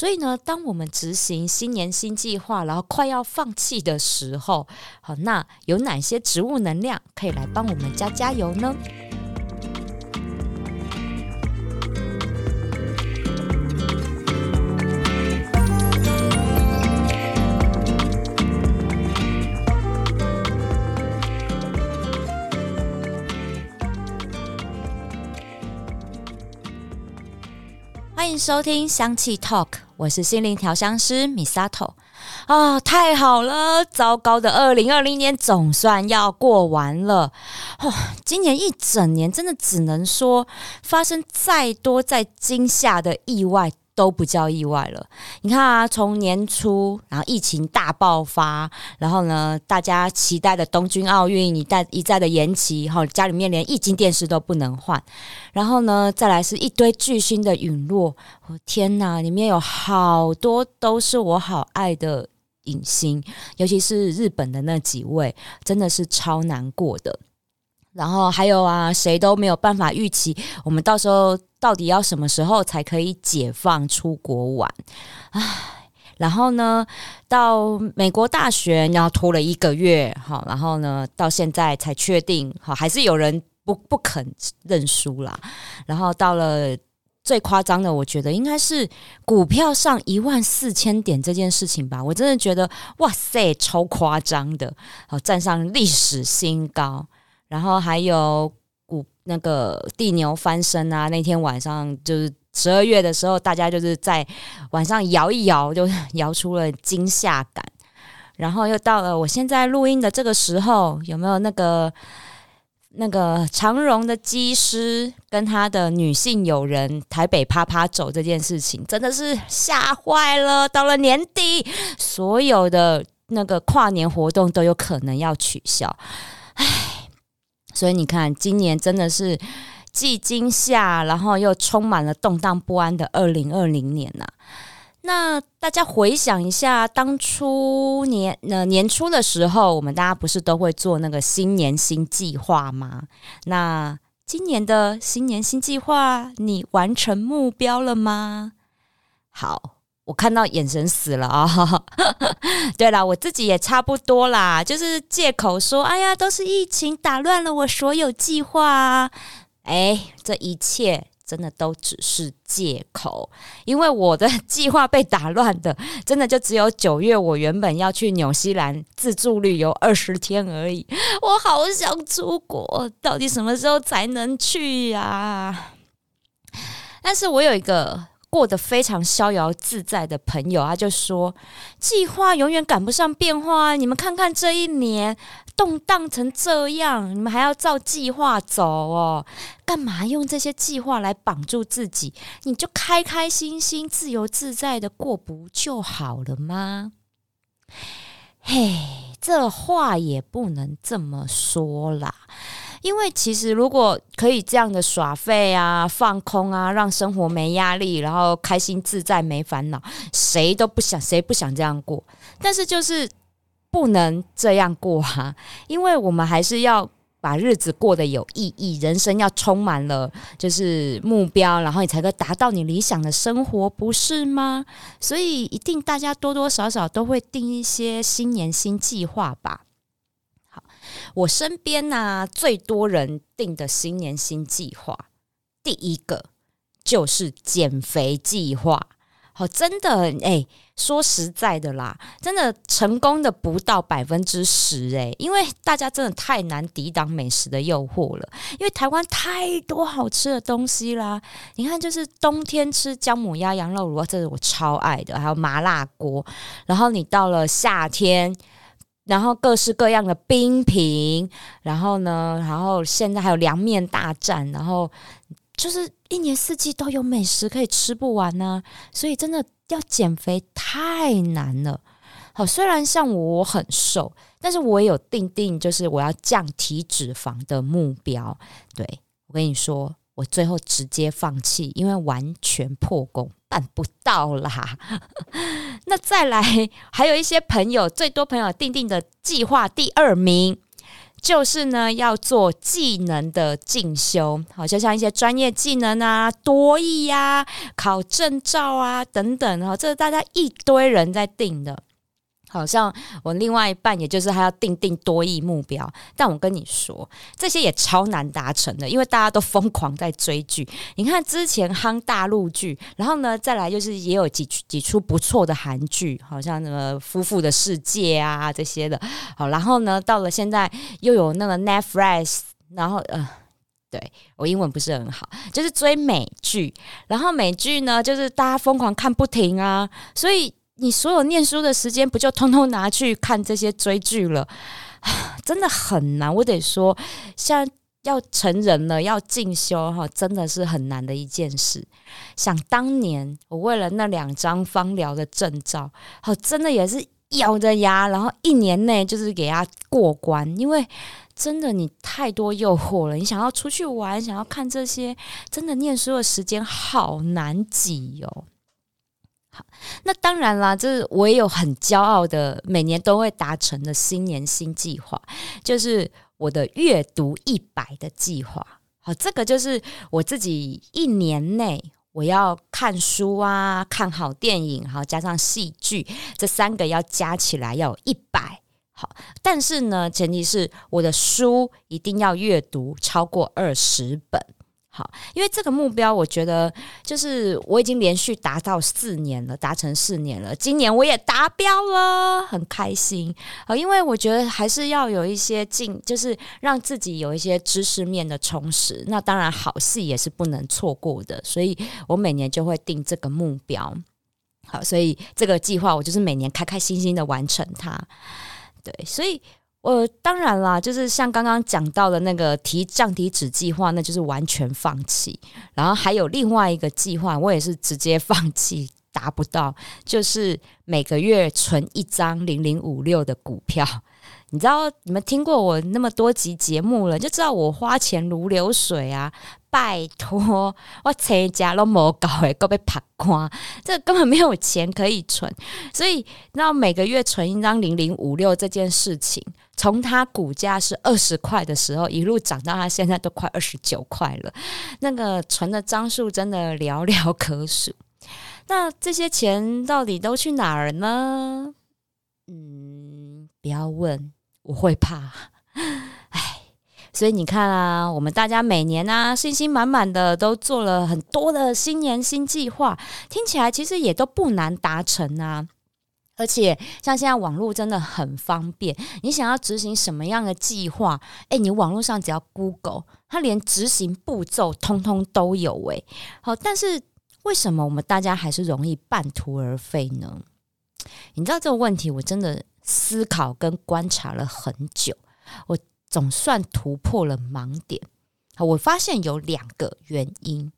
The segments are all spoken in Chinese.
所以呢，当我们执行新年新计划，然后快要放弃的时候，好，那有哪些植物能量可以来帮我们加加油呢？欢迎收听香气 Talk，我是心灵调香师 Misato。啊，太好了！糟糕的二零二零年总算要过完了。哦，今年一整年真的只能说，发生再多再惊吓的意外。都不叫意外了。你看啊，从年初，然后疫情大爆发，然后呢，大家期待的东京奥运一再一再的延期，哈，家里面连液晶电视都不能换，然后呢，再来是一堆巨星的陨落。我天哪，里面有好多都是我好爱的影星，尤其是日本的那几位，真的是超难过的。然后还有啊，谁都没有办法预期，我们到时候到底要什么时候才可以解放出国玩？唉，然后呢，到美国大选要拖了一个月，好，然后呢，到现在才确定，好，还是有人不不肯认输啦。然后到了最夸张的，我觉得应该是股票上一万四千点这件事情吧，我真的觉得哇塞，超夸张的，好，站上历史新高。然后还有股那个地牛翻身啊！那天晚上就是十二月的时候，大家就是在晚上摇一摇，就摇出了惊吓感。然后又到了我现在录音的这个时候，有没有那个那个长荣的机师跟他的女性友人台北啪啪走这件事情，真的是吓坏了。到了年底，所有的那个跨年活动都有可能要取消，唉。所以你看，今年真的是既惊吓，然后又充满了动荡不安的二零二零年呐。那大家回想一下，当初年呃年初的时候，我们大家不是都会做那个新年新计划吗？那今年的新年新计划，你完成目标了吗？好。我看到眼神死了啊！对了，我自己也差不多啦，就是借口说，哎呀，都是疫情打乱了我所有计划啊！哎，这一切真的都只是借口，因为我的计划被打乱的，真的就只有九月我原本要去纽西兰自助旅游二十天而已。我好想出国，到底什么时候才能去呀？但是我有一个。过得非常逍遥自在的朋友，他就说：“计划永远赶不上变化。你们看看这一年动荡成这样，你们还要照计划走哦？干嘛用这些计划来绑住自己？你就开开心心、自由自在的过不就好了吗？”嘿，这话也不能这么说啦。因为其实如果可以这样的耍废啊、放空啊，让生活没压力，然后开心自在、没烦恼，谁都不想，谁不想这样过？但是就是不能这样过啊，因为我们还是要把日子过得有意义，人生要充满了就是目标，然后你才可以达到你理想的生活，不是吗？所以一定大家多多少少都会定一些新年新计划吧。我身边呢，最多人定的新年新计划，第一个就是减肥计划。好，真的哎，说实在的啦，真的成功的不到百分之十哎，因为大家真的太难抵挡美食的诱惑了。因为台湾太多好吃的东西啦，你看，就是冬天吃姜母鸭、羊肉炉，这是我超爱的，还有麻辣锅。然后你到了夏天。然后各式各样的冰品，然后呢，然后现在还有凉面大战，然后就是一年四季都有美食可以吃不完呢。所以真的要减肥太难了。好，虽然像我很瘦，但是我也有定定就是我要降体脂肪的目标。对我跟你说。我最后直接放弃，因为完全破功，办不到啦。那再来，还有一些朋友，最多朋友定定的计划第二名就是呢要做技能的进修，好，就像一些专业技能啊、多艺呀、考证照啊等等，哈，这是大家一堆人在定的。好像我另外一半，也就是他要定定多亿目标，但我跟你说，这些也超难达成的，因为大家都疯狂在追剧。你看之前夯大陆剧，然后呢，再来就是也有几几出不错的韩剧，好像什么《夫妇的世界》啊这些的。好，然后呢，到了现在又有那个 Netflix，然后呃，对我英文不是很好，就是追美剧，然后美剧呢，就是大家疯狂看不停啊，所以。你所有念书的时间不就通通拿去看这些追剧了？真的很难。我得说，像要成人了，要进修哈，真的是很难的一件事。想当年，我为了那两张芳疗的证照，好，真的也是咬着牙，然后一年内就是给他过关。因为真的你太多诱惑了，你想要出去玩，想要看这些，真的念书的时间好难挤哦。好，那当然啦，这是我也有很骄傲的，每年都会达成的新年新计划，就是我的阅读一百的计划。好，这个就是我自己一年内我要看书啊，看好电影，好加上戏剧，这三个要加起来要一百。好，但是呢，前提是我的书一定要阅读超过二十本。好，因为这个目标，我觉得就是我已经连续达到四年了，达成四年了。今年我也达标了，很开心啊！因为我觉得还是要有一些进，就是让自己有一些知识面的充实。那当然，好戏也是不能错过的，所以我每年就会定这个目标。好，所以这个计划我就是每年开开心心的完成它。对，所以。呃当然啦，就是像刚刚讲到的那个提降体脂计划，那就是完全放弃。然后还有另外一个计划，我也是直接 放弃，达不到，就是每个月存一张零零五六的股票。你知道，你们听过我那么多集节目了，就知道我花钱如流水啊！拜托，我成家都冇搞诶，够被拍光，这根本没有钱可以存。所以，那每个月存一张零零五六这件事情，从它股价是二十块的时候，一路涨到它现在都快二十九块了，那个存的张数真的寥寥可数。那这些钱到底都去哪儿呢？嗯，不要问。我会怕，所以你看啊，我们大家每年啊，信心满满的都做了很多的新年新计划，听起来其实也都不难达成啊。而且像现在网络真的很方便，你想要执行什么样的计划，哎，你网络上只要 Google，它连执行步骤通通都有诶。好，但是为什么我们大家还是容易半途而废呢？你知道这个问题，我真的。思考跟观察了很久，我总算突破了盲点。我发现有两个原因。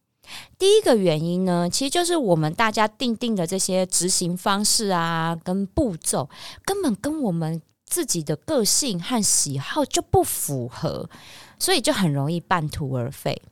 第一个原因呢，其实就是我们大家定定的这些执行方式啊，跟步骤，根本跟我们自己的个性和喜好就不符合，所以就很容易半途而废。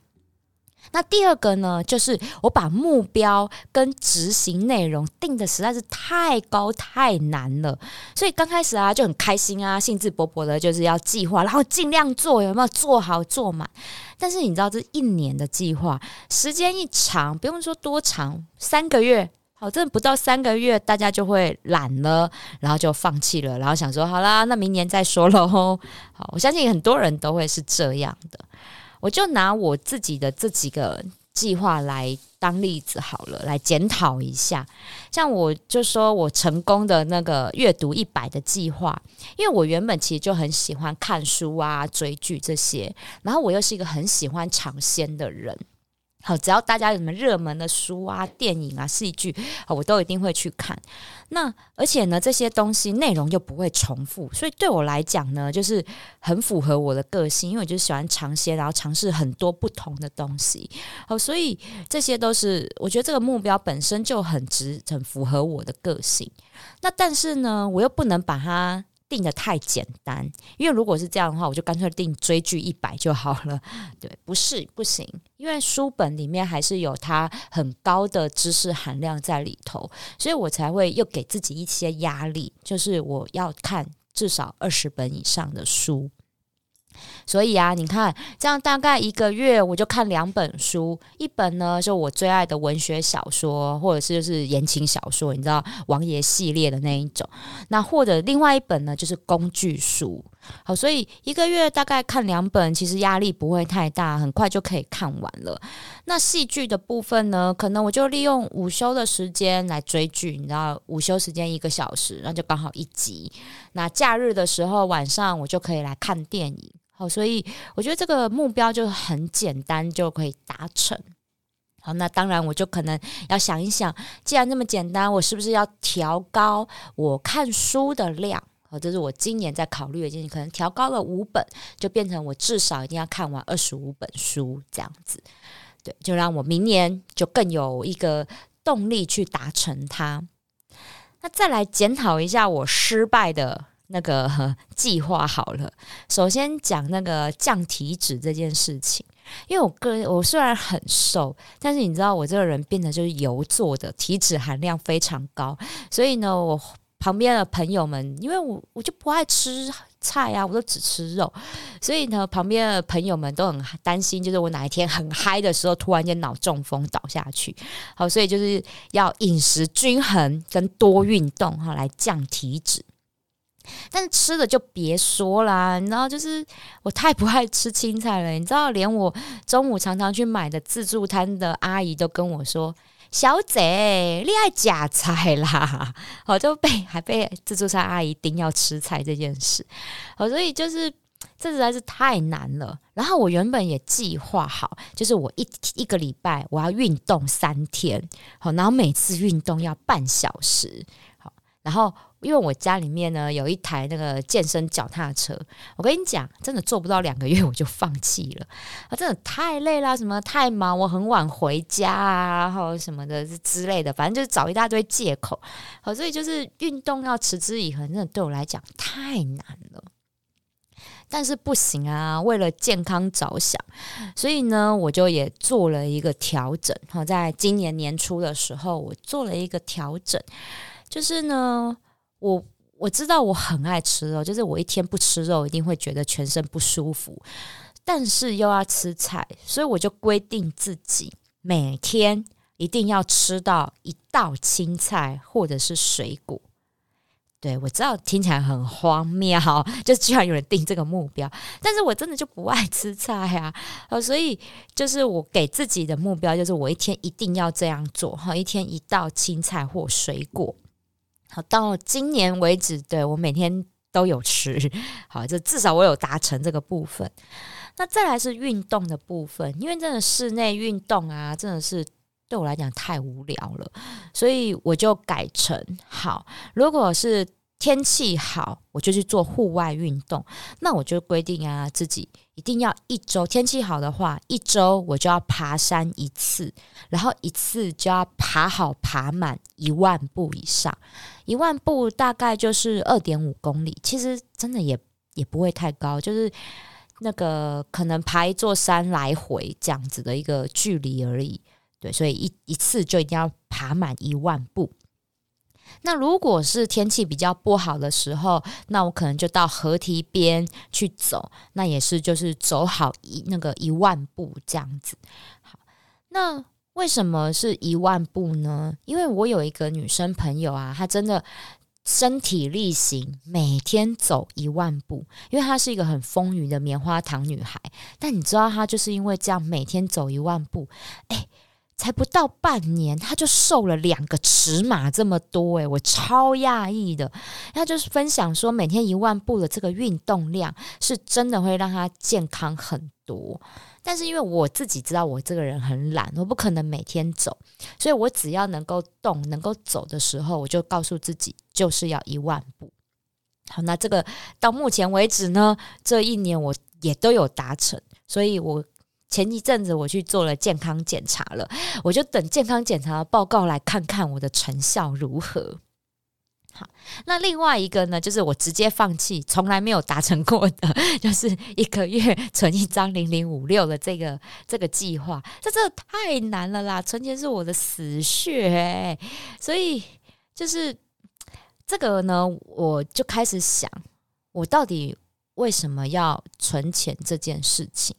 那第二个呢，就是我把目标跟执行内容定的实在是太高太难了，所以刚开始啊就很开心啊，兴致勃勃的，就是要计划，然后尽量做，有没有做好做满？但是你知道，这一年的计划时间一长，不用说多长，三个月，好，真的不到三个月，大家就会懒了，然后就放弃了，然后想说，好啦，那明年再说喽。好，我相信很多人都会是这样的。我就拿我自己的这几个计划来当例子好了，来检讨一下。像我就说我成功的那个阅读一百的计划，因为我原本其实就很喜欢看书啊、追剧这些，然后我又是一个很喜欢尝鲜的人。好，只要大家有什么热门的书啊、电影啊、戏剧，我都一定会去看。那而且呢，这些东西内容又不会重复，所以对我来讲呢，就是很符合我的个性，因为我就喜欢尝鲜，然后尝试很多不同的东西。好，所以这些都是我觉得这个目标本身就很值，很符合我的个性。那但是呢，我又不能把它。定的太简单，因为如果是这样的话，我就干脆定追剧一百就好了。对，不是不行，因为书本里面还是有它很高的知识含量在里头，所以我才会又给自己一些压力，就是我要看至少二十本以上的书。所以啊，你看，这样大概一个月我就看两本书，一本呢就我最爱的文学小说，或者是就是言情小说，你知道王爷系列的那一种。那或者另外一本呢就是工具书。好，所以一个月大概看两本，其实压力不会太大，很快就可以看完了。那戏剧的部分呢，可能我就利用午休的时间来追剧，你知道，午休时间一个小时，那就刚好一集。那假日的时候晚上我就可以来看电影。好，所以我觉得这个目标就很简单，就可以达成。好，那当然我就可能要想一想，既然这么简单，我是不是要调高我看书的量？哦，这是我今年在考虑的事情，可能调高了五本，就变成我至少一定要看完二十五本书这样子。对，就让我明年就更有一个动力去达成它。那再来检讨一下我失败的那个计划好了。首先讲那个降体脂这件事情，因为我个人我虽然很瘦，但是你知道我这个人变得就是油做的，体脂含量非常高，所以呢我。旁边的朋友们，因为我我就不爱吃菜啊，我都只吃肉，所以呢，旁边的朋友们都很担心，就是我哪一天很嗨的时候，突然间脑中风倒下去。好，所以就是要饮食均衡跟多运动哈，来降体脂。但是吃的就别说啦，你知道，就是我太不爱吃青菜了，你知道，连我中午常常去买的自助餐的阿姨都跟我说。小姐，你爱假菜啦！我就被还被自助餐阿姨盯要吃菜这件事，好，所以就是这实在是太难了。然后我原本也计划好，就是我一一个礼拜我要运动三天，好，然后每次运动要半小时，好，然后。因为我家里面呢有一台那个健身脚踏车，我跟你讲，真的做不到两个月我就放弃了 啊！真的太累了，什么太忙，我很晚回家啊，然后什么的之类的，反正就是找一大堆借口。好，所以就是运动要持之以恒，真的对我来讲太难了。但是不行啊，为了健康着想，所以呢，我就也做了一个调整。好，在今年年初的时候，我做了一个调整，就是呢。我我知道我很爱吃肉，就是我一天不吃肉一定会觉得全身不舒服，但是又要吃菜，所以我就规定自己每天一定要吃到一道青菜或者是水果。对我知道听起来很荒谬，就居然有人定这个目标，但是我真的就不爱吃菜啊，呃，所以就是我给自己的目标就是我一天一定要这样做哈，一天一道青菜或水果。好，到今年为止，对我每天都有吃，好，就至少我有达成这个部分。那再来是运动的部分，因为真的室内运动啊，真的是对我来讲太无聊了，所以我就改成好，如果是。天气好，我就去做户外运动。那我就规定啊，自己一定要一周天气好的话，一周我就要爬山一次，然后一次就要爬好爬满一万步以上。一万步大概就是二点五公里，其实真的也也不会太高，就是那个可能爬一座山来回这样子的一个距离而已。对，所以一一次就一定要爬满一万步。那如果是天气比较不好的时候，那我可能就到河堤边去走，那也是就是走好一那个一万步这样子。好，那为什么是一万步呢？因为我有一个女生朋友啊，她真的身体力行，每天走一万步，因为她是一个很丰腴的棉花糖女孩。但你知道，她就是因为这样每天走一万步，哎。才不到半年，他就瘦了两个尺码这么多诶，我超讶异的。他就是分享说，每天一万步的这个运动量是真的会让他健康很多。但是因为我自己知道我这个人很懒，我不可能每天走，所以我只要能够动、能够走的时候，我就告诉自己就是要一万步。好，那这个到目前为止呢，这一年我也都有达成，所以我。前一阵子我去做了健康检查了，我就等健康检查的报告来看看我的成效如何。好，那另外一个呢，就是我直接放弃，从来没有达成过的，就是一个月存一张零零五六的这个这个计划，这真的太难了啦！存钱是我的死穴，所以就是这个呢，我就开始想，我到底。为什么要存钱这件事情。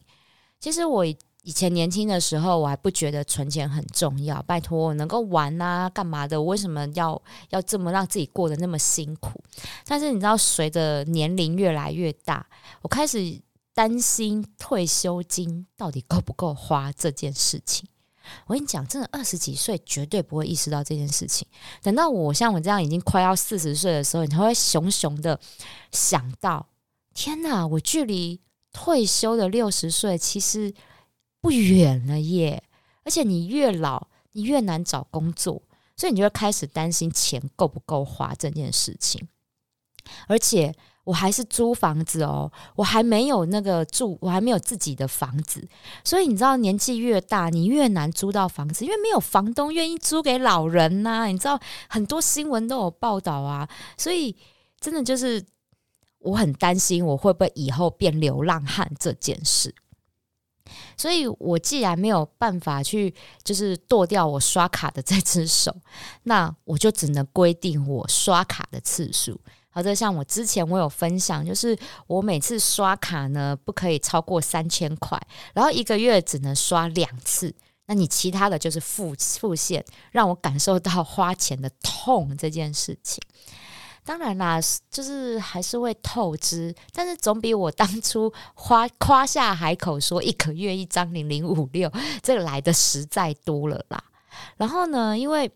其实我以前年轻的时候，我还不觉得存钱很重要。拜托，我能够玩啊，干嘛的？我为什么要要这么让自己过得那么辛苦？但是你知道，随着年龄越来越大，我开始担心退休金到底够不够花这件事情。我跟你讲，真的二十几岁绝对不会意识到这件事情。等到我像我这样已经快要四十岁的时候，你才会熊熊的想到：天哪，我距离退休的六十岁其实不远了耶！而且你越老，你越难找工作，所以你就会开始担心钱够不够花这件事情，而且。我还是租房子哦，我还没有那个住，我还没有自己的房子，所以你知道，年纪越大，你越难租到房子，因为没有房东愿意租给老人呐。你知道，很多新闻都有报道啊，所以真的就是我很担心我会不会以后变流浪汉这件事。所以我既然没有办法去就是剁掉我刷卡的这只手，那我就只能规定我刷卡的次数。好的，像我之前我有分享，就是我每次刷卡呢不可以超过三千块，然后一个月只能刷两次。那你其他的就是付付现，让我感受到花钱的痛这件事情。当然啦，就是还是会透支，但是总比我当初花 夸下海口说一个月一张零零五六这个来的实在多了啦。然后呢，因为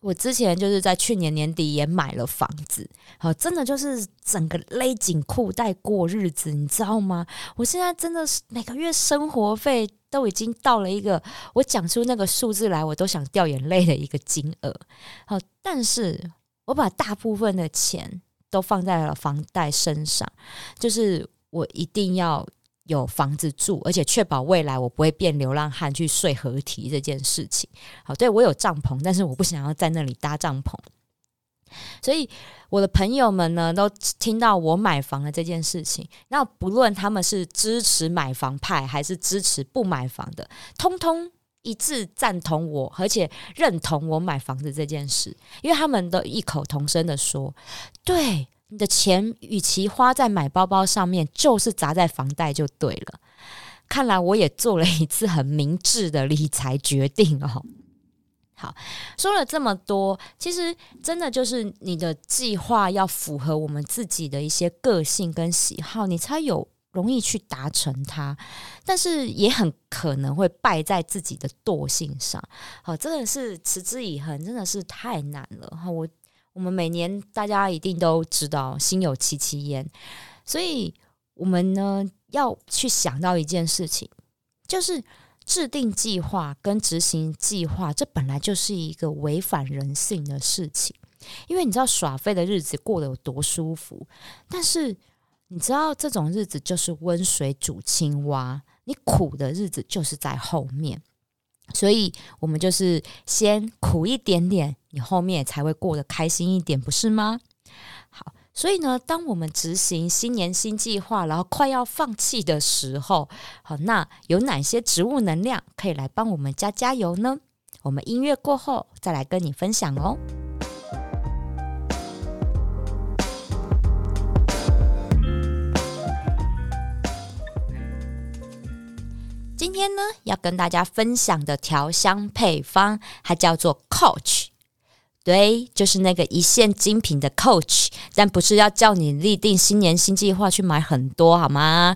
我之前就是在去年年底也买了房子，好，真的就是整个勒紧裤带过日子，你知道吗？我现在真的是每个月生活费都已经到了一个我讲出那个数字来我都想掉眼泪的一个金额，好，但是我把大部分的钱都放在了房贷身上，就是我一定要。有房子住，而且确保未来我不会变流浪汉去睡河堤这件事情。好，对我有帐篷，但是我不想要在那里搭帐篷。所以我的朋友们呢，都听到我买房的这件事情，那不论他们是支持买房派还是支持不买房的，通通一致赞同我，而且认同我买房子这件事，因为他们都异口同声的说，对。你的钱与其花在买包包上面，就是砸在房贷就对了。看来我也做了一次很明智的理财决定哦。好，说了这么多，其实真的就是你的计划要符合我们自己的一些个性跟喜好，你才有容易去达成它。但是也很可能会败在自己的惰性上。好，真的是持之以恒，真的是太难了。哈，我。我们每年大家一定都知道心有戚戚焉，所以我们呢要去想到一件事情，就是制定计划跟执行计划，这本来就是一个违反人性的事情。因为你知道耍废的日子过得有多舒服，但是你知道这种日子就是温水煮青蛙，你苦的日子就是在后面。所以，我们就是先苦一点点，你后面才会过得开心一点，不是吗？好，所以呢，当我们执行新年新计划，然后快要放弃的时候，好，那有哪些植物能量可以来帮我们加加油呢？我们音乐过后再来跟你分享哦。今天呢，要跟大家分享的调香配方，它叫做 Coach，对，就是那个一线精品的 Coach，但不是要叫你立定新年新计划去买很多，好吗？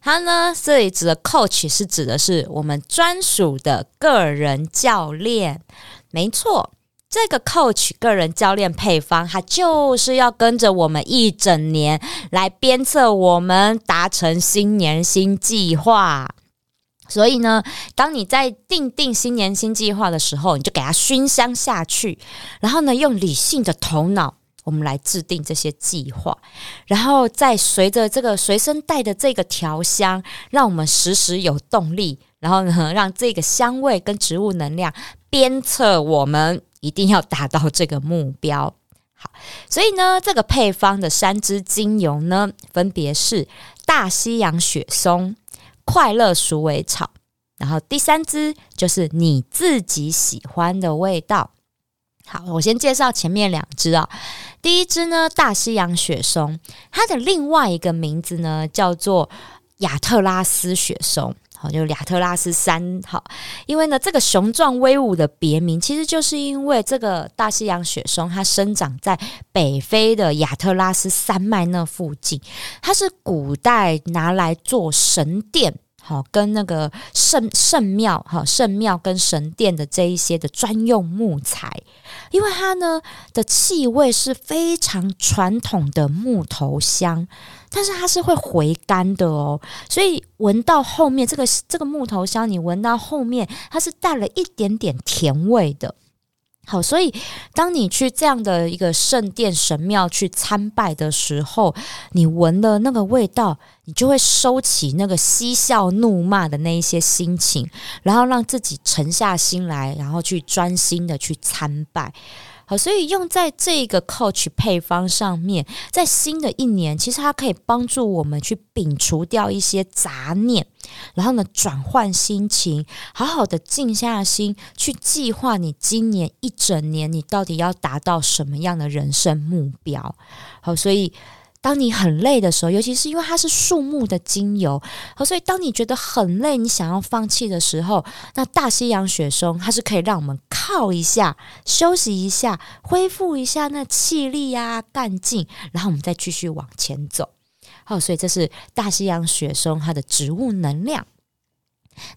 它呢，这里指的 Coach 是指的是我们专属的个人教练，没错，这个 Coach 个人教练配方，它就是要跟着我们一整年来鞭策我们达成新年新计划。所以呢，当你在定定新年新计划的时候，你就给它熏香下去，然后呢，用理性的头脑，我们来制定这些计划，然后再随着这个随身带的这个调香，让我们时时有动力，然后呢，让这个香味跟植物能量鞭策我们一定要达到这个目标。好，所以呢，这个配方的三支精油呢，分别是大西洋雪松。快乐鼠尾草，然后第三支就是你自己喜欢的味道。好，我先介绍前面两支啊。第一支呢，大西洋雪松，它的另外一个名字呢叫做亚特拉斯雪松。就亚特拉斯山，哈，因为呢，这个雄壮威武的别名，其实就是因为这个大西洋雪松，它生长在北非的亚特拉斯山脉那附近，它是古代拿来做神殿，好，跟那个圣圣庙，哈，圣庙跟神殿的这一些的专用木材。因为它呢的气味是非常传统的木头香，但是它是会回甘的哦，所以闻到后面这个这个木头香，你闻到后面它是带了一点点甜味的。好，所以当你去这样的一个圣殿神庙去参拜的时候，你闻了那个味道，你就会收起那个嬉笑怒骂的那一些心情，然后让自己沉下心来，然后去专心的去参拜。好，所以用在这个 Coach 配方上面，在新的一年，其实它可以帮助我们去摒除掉一些杂念，然后呢，转换心情，好好的静下心去计划你今年一整年，你到底要达到什么样的人生目标。好，所以。当你很累的时候，尤其是因为它是树木的精油，好，所以当你觉得很累，你想要放弃的时候，那大西洋雪松它是可以让我们靠一下，休息一下，恢复一下那气力呀、干劲，然后我们再继续往前走。好，所以这是大西洋雪松它的植物能量。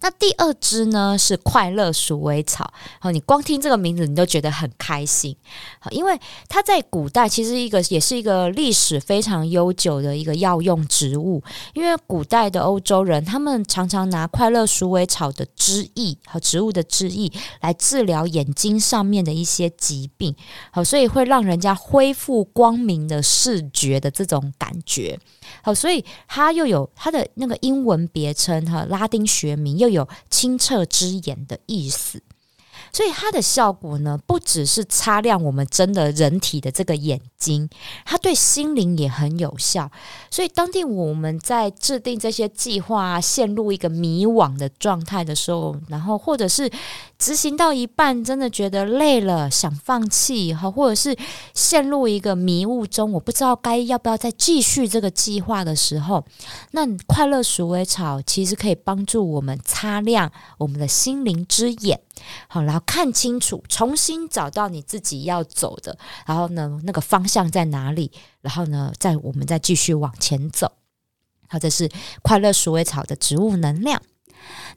那第二支呢是快乐鼠尾草，好，你光听这个名字你都觉得很开心，好，因为它在古代其实一个也是一个历史非常悠久的一个药用植物，因为古代的欧洲人他们常常拿快乐鼠尾草的汁液和植物的汁液来治疗眼睛上面的一些疾病，好，所以会让人家恢复光明的视觉的这种感觉。好，所以它又有它的那个英文别称哈，拉丁学名又有清澈之眼的意思。所以它的效果呢，不只是擦亮我们真的人体的这个眼睛，它对心灵也很有效。所以当地我们在制定这些计划，陷入一个迷惘的状态的时候，然后或者是执行到一半，真的觉得累了，想放弃，哈，或者是陷入一个迷雾中，我不知道该要不要再继续这个计划的时候，那快乐鼠尾草其实可以帮助我们擦亮我们的心灵之眼。好，然后看清楚，重新找到你自己要走的，然后呢，那个方向在哪里？然后呢，再我们再继续往前走。好，这是快乐鼠尾草的植物能量。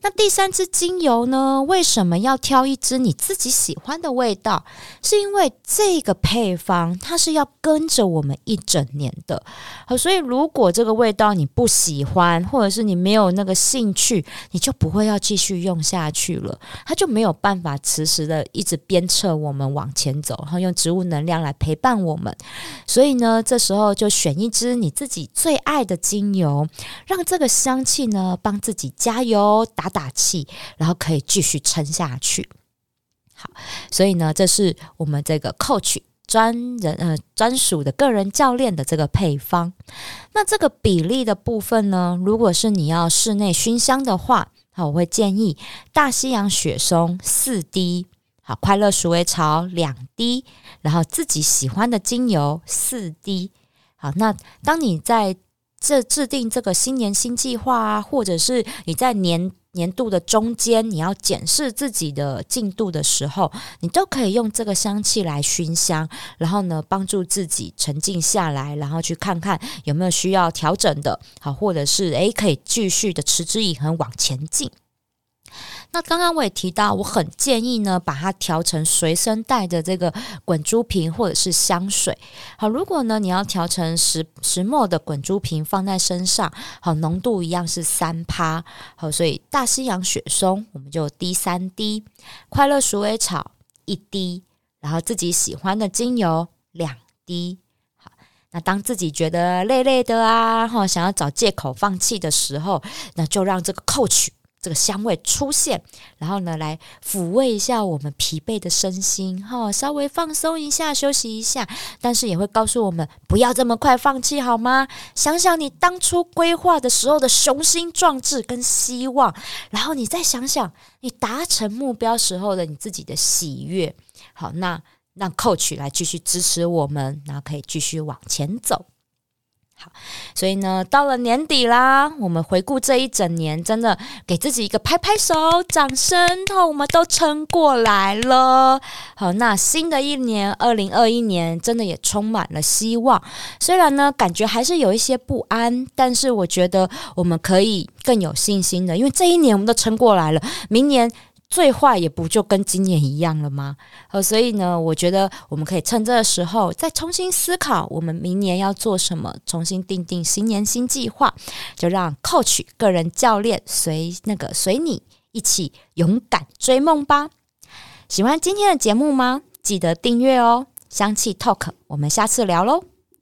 那第三支精油呢？为什么要挑一支你自己喜欢的味道？是因为这个配方它是要跟着我们一整年的。好，所以如果这个味道你不喜欢，或者是你没有那个兴趣，你就不会要继续用下去了。它就没有办法持时的一直鞭策我们往前走，然后用植物能量来陪伴我们。所以呢，这时候就选一支你自己最爱的精油，让这个香气呢帮自己加油打。打气，然后可以继续撑下去。好，所以呢，这是我们这个 Coach 专人呃专属的个人教练的这个配方。那这个比例的部分呢，如果是你要室内熏香的话，好，我会建议大西洋雪松四滴，好，快乐鼠尾草两滴，然后自己喜欢的精油四滴。好，那当你在这制定这个新年新计划啊，或者是你在年年度的中间，你要检视自己的进度的时候，你都可以用这个香气来熏香，然后呢，帮助自己沉静下来，然后去看看有没有需要调整的，好，或者是诶，可以继续的持之以恒往前进。那刚刚我也提到，我很建议呢，把它调成随身带的这个滚珠瓶或者是香水。好，如果呢你要调成石石墨的滚珠瓶放在身上，好，浓度一样是三趴。好，所以大西洋雪松我们就滴三滴，快乐鼠尾草一滴，然后自己喜欢的精油两滴。好，那当自己觉得累累的啊，哈，想要找借口放弃的时候，那就让这个 Coach。这个香味出现，然后呢，来抚慰一下我们疲惫的身心，哈，稍微放松一下，休息一下。但是也会告诉我们，不要这么快放弃，好吗？想想你当初规划的时候的雄心壮志跟希望，然后你再想想你达成目标时候的你自己的喜悦。好，那。让 coach 来继续支持我们，然后可以继续往前走。好，所以呢，到了年底啦，我们回顾这一整年，真的给自己一个拍拍手、掌声，我们都撑过来了。好，那新的一年，二零二一年，真的也充满了希望。虽然呢，感觉还是有一些不安，但是我觉得我们可以更有信心的，因为这一年我们都撑过来了，明年。最坏也不就跟今年一样了吗？呃，所以呢，我觉得我们可以趁这个时候再重新思考，我们明年要做什么，重新定定新年新计划，就让 Coach 个人教练随那个随你一起勇敢追梦吧。喜欢今天的节目吗？记得订阅哦。香气 Talk，我们下次聊喽。